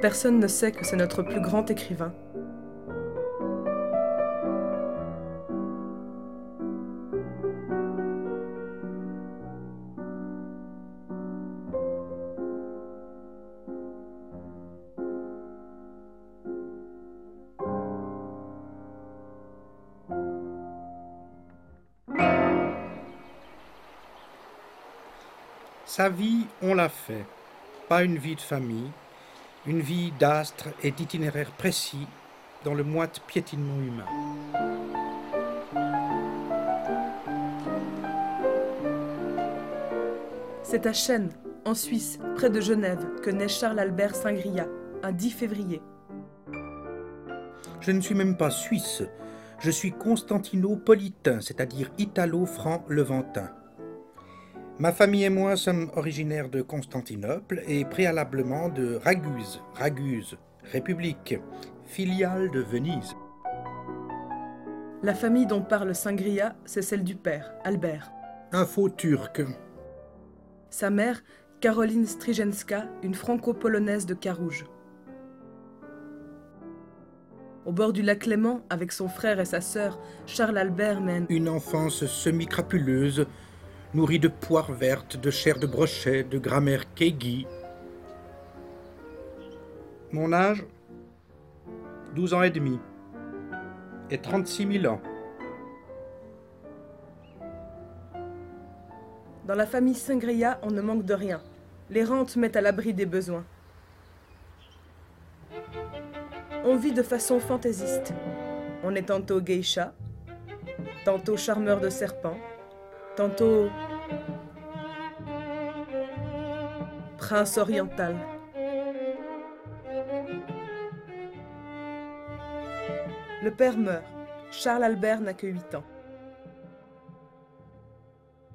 Personne ne sait que c'est notre plus grand écrivain. Sa vie, on l'a fait. Pas une vie de famille, une vie d'astre et d'itinéraire précis dans le moite piétinement humain. C'est à Chênes, en Suisse, près de Genève, que naît Charles-Albert Saint-Gria, un 10 février. Je ne suis même pas suisse, je suis constantinopolitain, c'est-à-dire italo-franc-levantin. Ma famille et moi sommes originaires de Constantinople et préalablement de Raguse, Raguse, République, filiale de Venise. La famille dont parle Saint-Gria, c'est celle du père, Albert. Un faux turc. Sa mère, Caroline Strijenska, une franco-polonaise de Carouge. Au bord du lac Léman, avec son frère et sa sœur, Charles Albert mène une enfance semi-crapuleuse nourri de poires vertes, de chair de brochet, de grammaire kégi. Mon âge 12 ans et demi et 36 000 ans. Dans la famille Singria, on ne manque de rien. Les rentes mettent à l'abri des besoins. On vit de façon fantaisiste. On est tantôt geisha, tantôt charmeur de serpents, tantôt prince oriental. Le père meurt. Charles Albert n'a que 8 ans.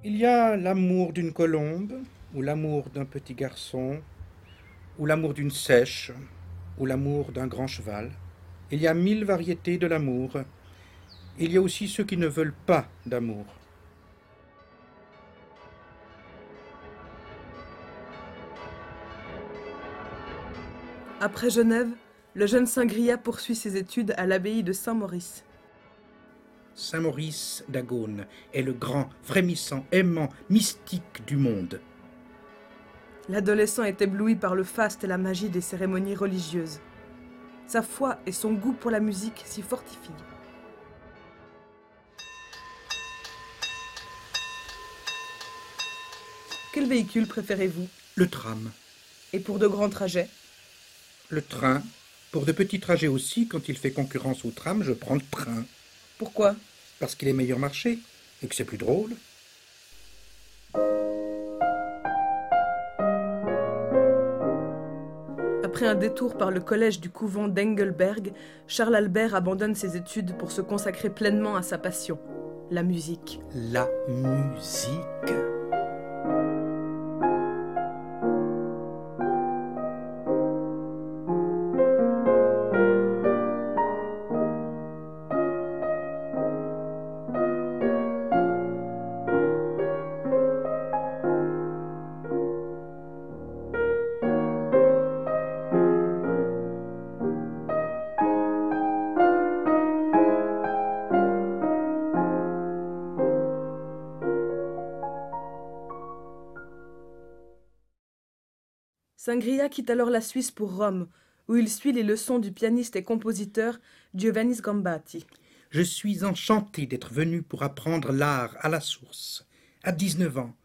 Il y a l'amour d'une colombe, ou l'amour d'un petit garçon, ou l'amour d'une sèche, ou l'amour d'un grand cheval. Il y a mille variétés de l'amour. Il y a aussi ceux qui ne veulent pas d'amour. Après Genève, le jeune Saint-Gria poursuit ses études à l'abbaye de Saint-Maurice. Saint-Maurice d'Agone est le grand, frémissant, aimant, mystique du monde. L'adolescent est ébloui par le faste et la magie des cérémonies religieuses. Sa foi et son goût pour la musique s'y fortifient. Quel véhicule préférez-vous? Le tram. Et pour de grands trajets? Le train. Pour de petits trajets aussi, quand il fait concurrence au tram, je prends le train. Pourquoi? Parce qu'il est meilleur marché et que c'est plus drôle. Après un détour par le collège du couvent d'Engelberg, Charles Albert abandonne ses études pour se consacrer pleinement à sa passion, la musique. La musique Sangria quitte alors la Suisse pour Rome, où il suit les leçons du pianiste et compositeur Giovanni Gambati. Je suis enchanté d'être venu pour apprendre l'art à la source, à 19 ans,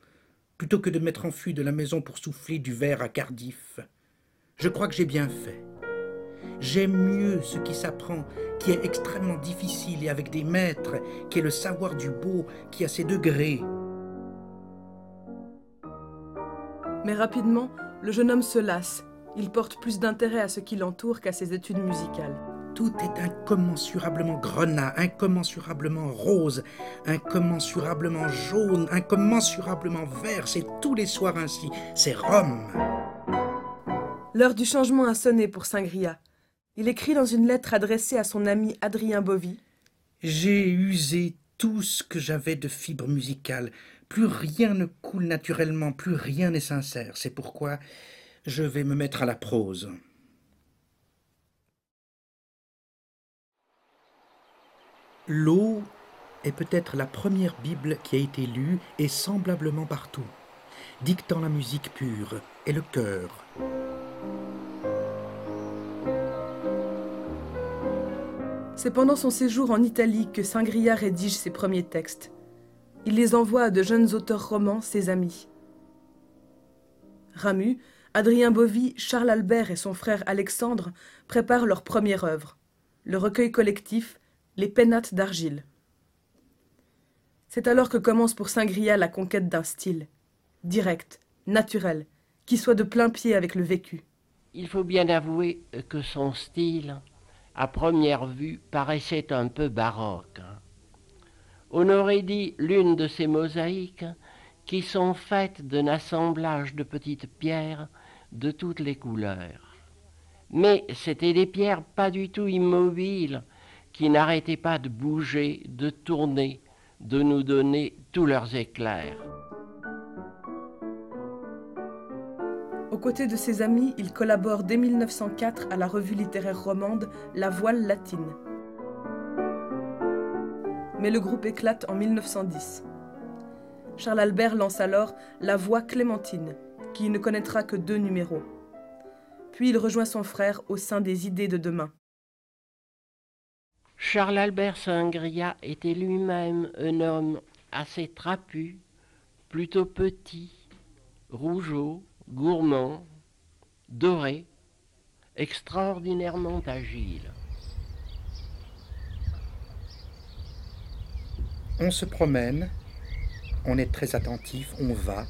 plutôt que de m'être enfui de la maison pour souffler du verre à Cardiff. Je crois que j'ai bien fait. J'aime mieux ce qui s'apprend, qui est extrêmement difficile et avec des maîtres, qui est le savoir du beau, qui a ses degrés. Mais rapidement, le jeune homme se lasse. Il porte plus d'intérêt à ce qui l'entoure qu'à ses études musicales. Tout est incommensurablement grenat, incommensurablement rose, incommensurablement jaune, incommensurablement vert. C'est tous les soirs ainsi. C'est Rome. L'heure du changement a sonné pour Saint-Gria. Il écrit dans une lettre adressée à son ami Adrien Bovy J'ai usé tout ce que j'avais de fibre musicale. Plus rien ne coule naturellement, plus rien n'est sincère. C'est pourquoi je vais me mettre à la prose. L'eau est peut-être la première Bible qui a été lue et semblablement partout, dictant la musique pure et le cœur. C'est pendant son séjour en Italie que Saint-Gria rédige ses premiers textes. Il les envoie à de jeunes auteurs romans, ses amis. Ramu, Adrien Bovy, Charles Albert et son frère Alexandre préparent leur première œuvre, le recueil collectif Les Pénates d'argile. C'est alors que commence pour Saint-Gria la conquête d'un style, direct, naturel, qui soit de plein pied avec le vécu. Il faut bien avouer que son style, à première vue, paraissait un peu baroque. On aurait dit l'une de ces mosaïques qui sont faites d'un assemblage de petites pierres de toutes les couleurs. Mais c'étaient des pierres pas du tout immobiles, qui n'arrêtaient pas de bouger, de tourner, de nous donner tous leurs éclairs. Aux côtés de ses amis, il collabore dès 1904 à la revue littéraire romande La Voile latine mais le groupe éclate en 1910. Charles Albert lance alors La Voix Clémentine, qui ne connaîtra que deux numéros. Puis il rejoint son frère au sein des idées de demain. Charles Albert Sangria était lui-même un homme assez trapu, plutôt petit, rougeau, gourmand, doré, extraordinairement agile. On se promène, on est très attentif, on va.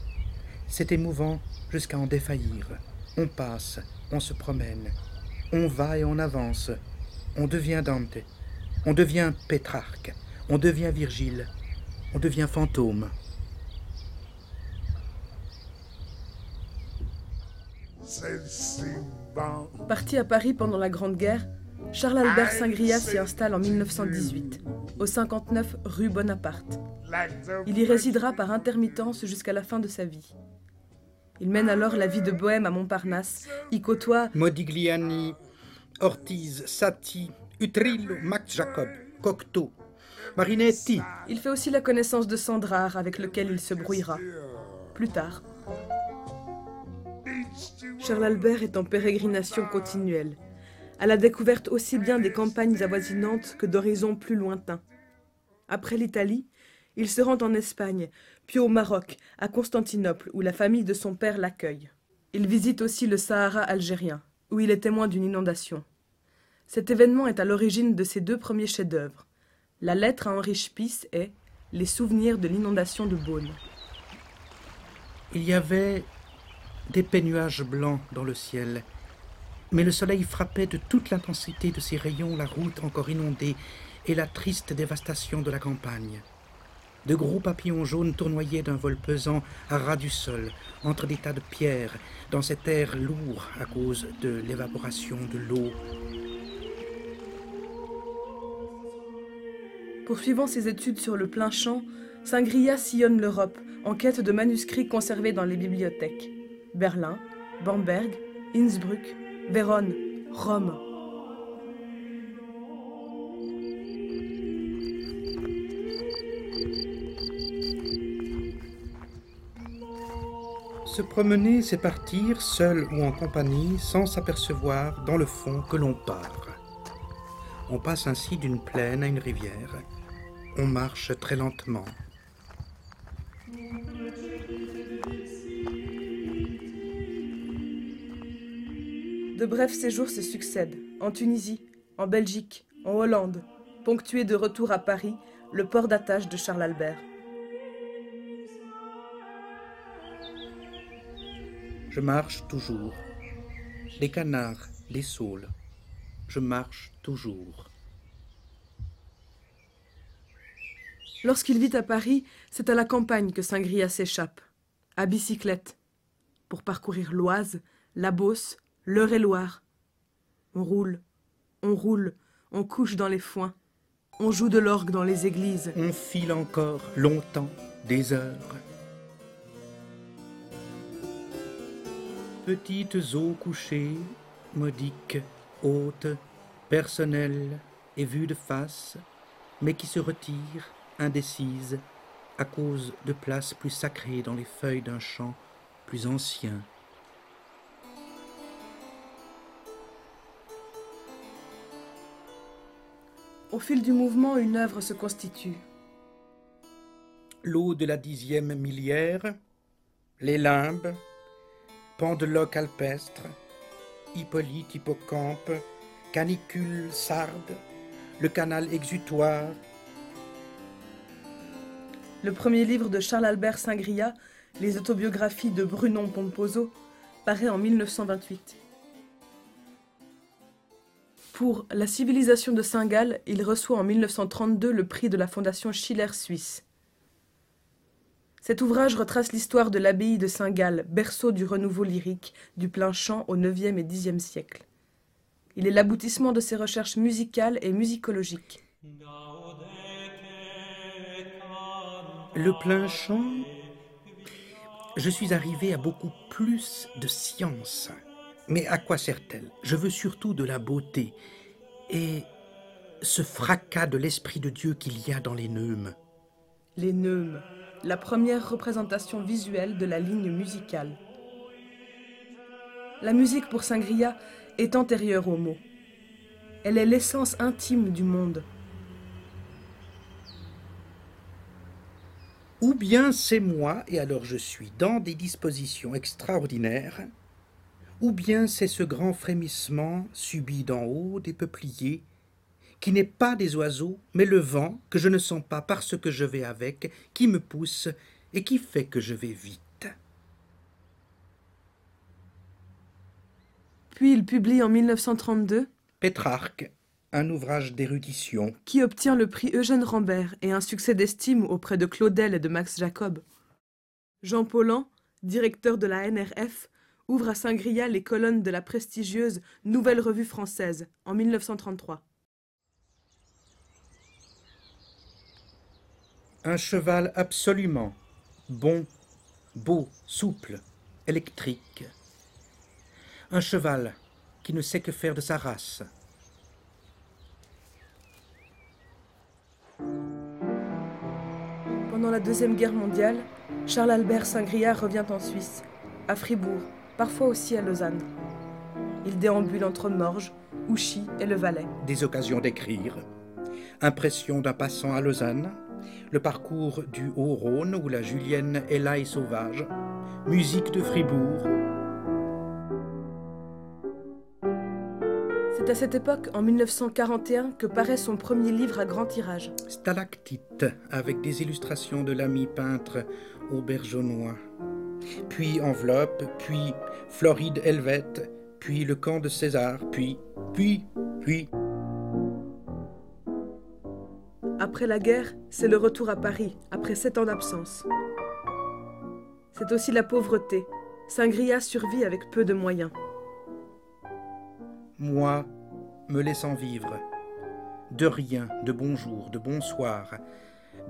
C'est émouvant jusqu'à en défaillir. On passe, on se promène, on va et on avance. On devient Dante, on devient Pétrarque, on devient Virgile, on devient fantôme. Parti à Paris pendant la Grande Guerre, Charles-Albert Saint-Gria s'y installe en 1918, au 59 rue Bonaparte. Il y résidera par intermittence jusqu'à la fin de sa vie. Il mène alors la vie de bohème à Montparnasse, y côtoie Modigliani, Ortiz, Satie, Utrillo, Max Jacob, Cocteau, Marinetti. Il fait aussi la connaissance de Sandrard, avec lequel il se brouillera. Plus tard. Charles Albert est en pérégrination continuelle à la découverte aussi bien des campagnes avoisinantes que d'horizons plus lointains. Après l'Italie, il se rend en Espagne, puis au Maroc, à Constantinople, où la famille de son père l'accueille. Il visite aussi le Sahara algérien, où il est témoin d'une inondation. Cet événement est à l'origine de ses deux premiers chefs-d'œuvre. La lettre à Henri Spies et Les souvenirs de l'inondation de Beaune. Il y avait des pénuages blancs dans le ciel, mais le soleil frappait de toute l'intensité de ses rayons la route encore inondée et la triste dévastation de la campagne. De gros papillons jaunes tournoyaient d'un vol pesant à ras du sol, entre des tas de pierres, dans cet air lourd à cause de l'évaporation de l'eau. Poursuivant ses études sur le plein champ, Saint-Gria sillonne l'Europe en quête de manuscrits conservés dans les bibliothèques. Berlin, Bamberg, Innsbruck, Vérone, Rome. Se promener, c'est partir, seul ou en compagnie, sans s'apercevoir, dans le fond, que l'on part. On passe ainsi d'une plaine à une rivière. On marche très lentement. De brefs séjours se succèdent, en Tunisie, en Belgique, en Hollande, ponctués de retour à Paris, le port d'attache de Charles Albert. Je marche toujours. Les canards, les saules. Je marche toujours. Lorsqu'il vit à Paris, c'est à la campagne que Saint-Gria s'échappe, à bicyclette, pour parcourir l'Oise, la Beauce, l'Eure-et-Loire. On roule, on roule, on couche dans les foins, on joue de l'orgue dans les églises. On file encore longtemps, des heures. Petites eaux couchées, modiques, hautes, personnelles et vues de face, mais qui se retire, indécise, à cause de places plus sacrées dans les feuilles d'un champ plus ancien. Au fil du mouvement, une œuvre se constitue. L'eau de la dixième millière, les limbes, pendeloque alpestre, Hippolyte hippocampe, canicule sarde, le canal exutoire. Le premier livre de Charles-Albert Singria, Les autobiographies de Brunon Pomposo, paraît en 1928. Pour La civilisation de Saint-Gall, il reçoit en 1932 le prix de la Fondation Schiller Suisse. Cet ouvrage retrace l'histoire de l'abbaye de Saint-Gall, berceau du renouveau lyrique, du plein chant au IXe et Xe siècle. Il est l'aboutissement de ses recherches musicales et musicologiques. Le plein chant, je suis arrivé à beaucoup plus de science. Mais à quoi sert-elle? Je veux surtout de la beauté et ce fracas de l'Esprit de Dieu qu'il y a dans les neumes. Les neumes, la première représentation visuelle de la ligne musicale. La musique pour Saint-Gria est antérieure aux mots. Elle est l'essence intime du monde. Ou bien c'est moi, et alors je suis dans des dispositions extraordinaires, ou bien c'est ce grand frémissement subi d'en haut des peupliers qui n'est pas des oiseaux, mais le vent que je ne sens pas parce que je vais avec, qui me pousse et qui fait que je vais vite. Puis il publie en 1932 Pétrarque, un ouvrage d'érudition. Qui obtient le prix Eugène Rambert et un succès d'estime auprès de Claudel et de Max Jacob. Jean Paulhan, directeur de la NRF, ouvre à Saint-Gria les colonnes de la prestigieuse Nouvelle Revue française en 1933. Un cheval absolument bon, beau, souple, électrique. Un cheval qui ne sait que faire de sa race. Pendant la Deuxième Guerre mondiale, Charles-Albert Saint-Gria revient en Suisse, à Fribourg, parfois aussi à Lausanne. Il déambule entre Morges, Ouchy et le Valais. Des occasions d'écrire. Impression d'un passant à Lausanne, le parcours du Haut-Rhône où la Julienne est l'ail sauvage, musique de Fribourg. C'est à cette époque, en 1941, que paraît son premier livre à grand tirage. Stalactite, avec des illustrations de l'ami peintre aubergeonnois. Puis Enveloppe, puis Floride Helvète, puis Le camp de César, puis, puis, puis. Après la guerre, c'est le retour à Paris, après sept ans d'absence. C'est aussi la pauvreté. Saint-Gria survit avec peu de moyens. Moi, me laissant vivre, de rien, de bonjour, de bonsoir,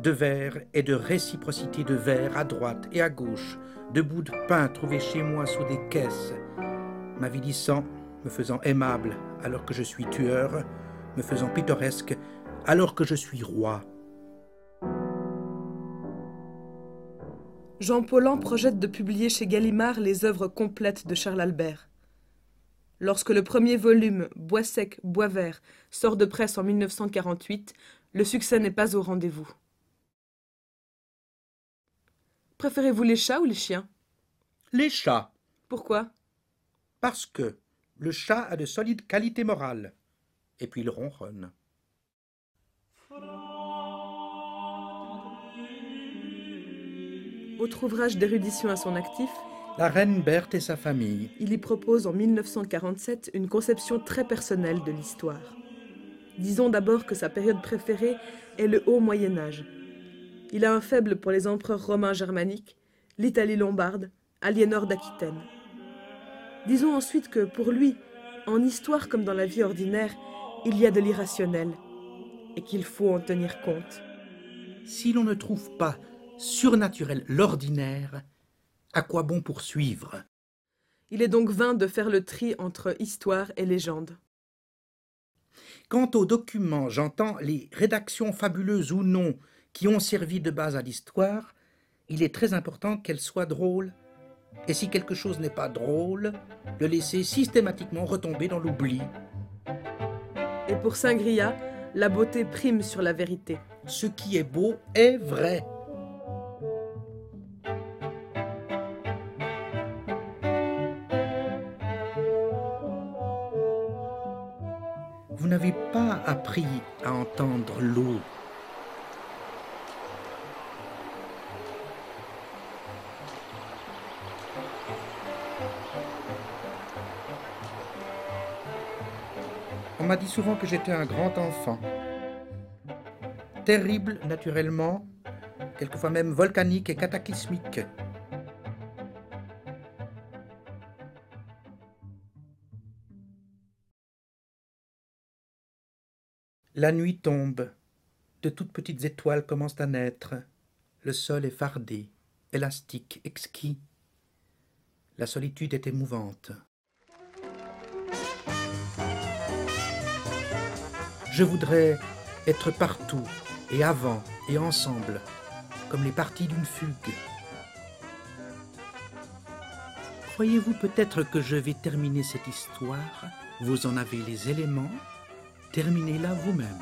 de verre et de réciprocité de verre à droite et à gauche, de bouts de pain trouvés chez moi sous des caisses, m'avilissant, me faisant aimable alors que je suis tueur, me faisant pittoresque alors que je suis roi. Jean Paulhan projette de publier chez Gallimard les œuvres complètes de Charles Albert. Lorsque le premier volume, Bois sec, bois vert, sort de presse en 1948, le succès n'est pas au rendez-vous. Préférez-vous les chats ou les chiens? Les chats. Pourquoi? Parce que le chat a de solides qualités morales. Et puis il ronronne. Autre ouvrage d'érudition à son actif, La reine Berthe et sa famille. il y propose en 1947 une conception très personnelle de l'histoire. Disons d'abord que sa période préférée est le haut Moyen Âge. Il a un faible pour les empereurs romains germaniques, l'Italie lombarde, Aliénor d'Aquitaine. Disons ensuite que pour lui, en histoire comme dans la vie ordinaire, il y a de l'irrationnel et qu'il faut en tenir compte. Si l'on ne trouve pas surnaturel l'ordinaire, à quoi bon poursuivre? Il est donc vain de faire le tri entre histoire et légende. Quant aux documents, j'entends les rédactions fabuleuses ou non qui ont servi de base à l'histoire, il est très important qu'elles soient drôles. Et si quelque chose n'est pas drôle, le laisser systématiquement retomber dans l'oubli. Et pour Saint-Gria, la beauté prime sur la vérité. Ce qui est beau est vrai. Vous n'avez pas appris à entendre l'eau. M'a dit souvent que j'étais un grand enfant. Terrible, naturellement, quelquefois même volcanique et cataclysmique. La nuit tombe. De toutes petites étoiles commencent à naître. Le sol est fardé, élastique, exquis. La solitude est émouvante. Je voudrais être partout et avant et ensemble, comme les parties d'une fugue. Croyez-vous peut-être que je vais terminer cette histoire? Vous en avez les éléments? Terminez-la vous-même.